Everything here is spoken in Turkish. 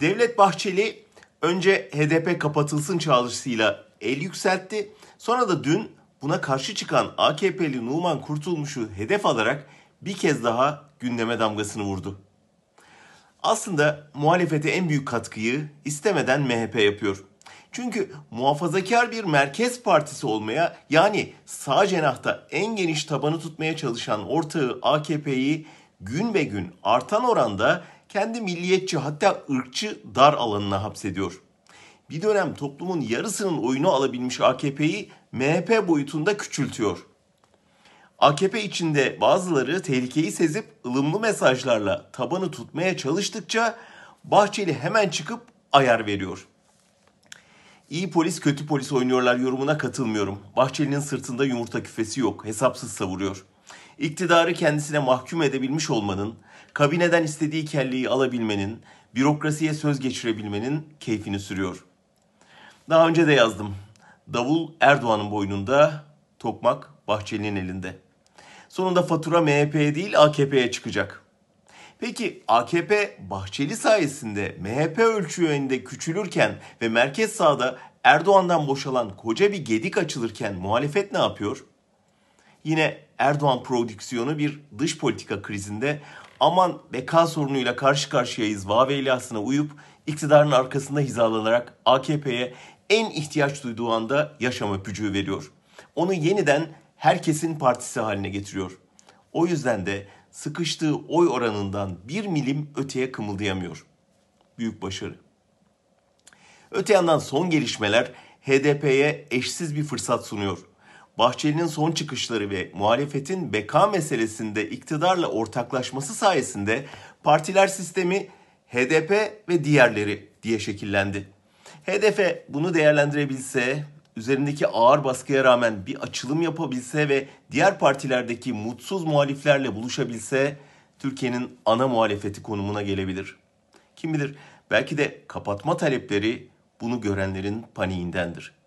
Devlet Bahçeli önce HDP kapatılsın çağrısıyla el yükseltti. Sonra da dün buna karşı çıkan AKP'li Numan Kurtulmuş'u hedef alarak bir kez daha gündeme damgasını vurdu. Aslında muhalefete en büyük katkıyı istemeden MHP yapıyor. Çünkü muhafazakar bir merkez partisi olmaya yani sağ cenahta en geniş tabanı tutmaya çalışan ortağı AKP'yi gün be gün artan oranda kendi milliyetçi hatta ırkçı dar alanına hapsediyor. Bir dönem toplumun yarısının oyunu alabilmiş AKP'yi MHP boyutunda küçültüyor. AKP içinde bazıları tehlikeyi sezip ılımlı mesajlarla tabanı tutmaya çalıştıkça Bahçeli hemen çıkıp ayar veriyor. İyi polis kötü polis oynuyorlar yorumuna katılmıyorum. Bahçeli'nin sırtında yumurta küfesi yok. Hesapsız savuruyor. İktidarı kendisine mahkum edebilmiş olmanın, kabineden istediği kelleyi alabilmenin, bürokrasiye söz geçirebilmenin keyfini sürüyor. Daha önce de yazdım. Davul Erdoğan'ın boynunda, tokmak Bahçeli'nin elinde. Sonunda fatura MHP'ye değil AKP'ye çıkacak. Peki AKP Bahçeli sayesinde MHP ölçü yönünde küçülürken ve merkez sağda Erdoğan'dan boşalan koca bir gedik açılırken muhalefet ne yapıyor? Yine Erdoğan prodüksiyonu bir dış politika krizinde aman beka sorunuyla karşı karşıyayız vaveylasına uyup iktidarın arkasında hizalanarak AKP'ye en ihtiyaç duyduğu anda yaşam öpücüğü veriyor. Onu yeniden herkesin partisi haline getiriyor. O yüzden de sıkıştığı oy oranından bir milim öteye kımıldayamıyor. Büyük başarı. Öte yandan son gelişmeler HDP'ye eşsiz bir fırsat sunuyor. Bahçeli'nin son çıkışları ve muhalefetin beka meselesinde iktidarla ortaklaşması sayesinde partiler sistemi HDP ve diğerleri diye şekillendi. HDP bunu değerlendirebilse, üzerindeki ağır baskıya rağmen bir açılım yapabilse ve diğer partilerdeki mutsuz muhaliflerle buluşabilse Türkiye'nin ana muhalefeti konumuna gelebilir. Kim bilir belki de kapatma talepleri bunu görenlerin paniğindendir.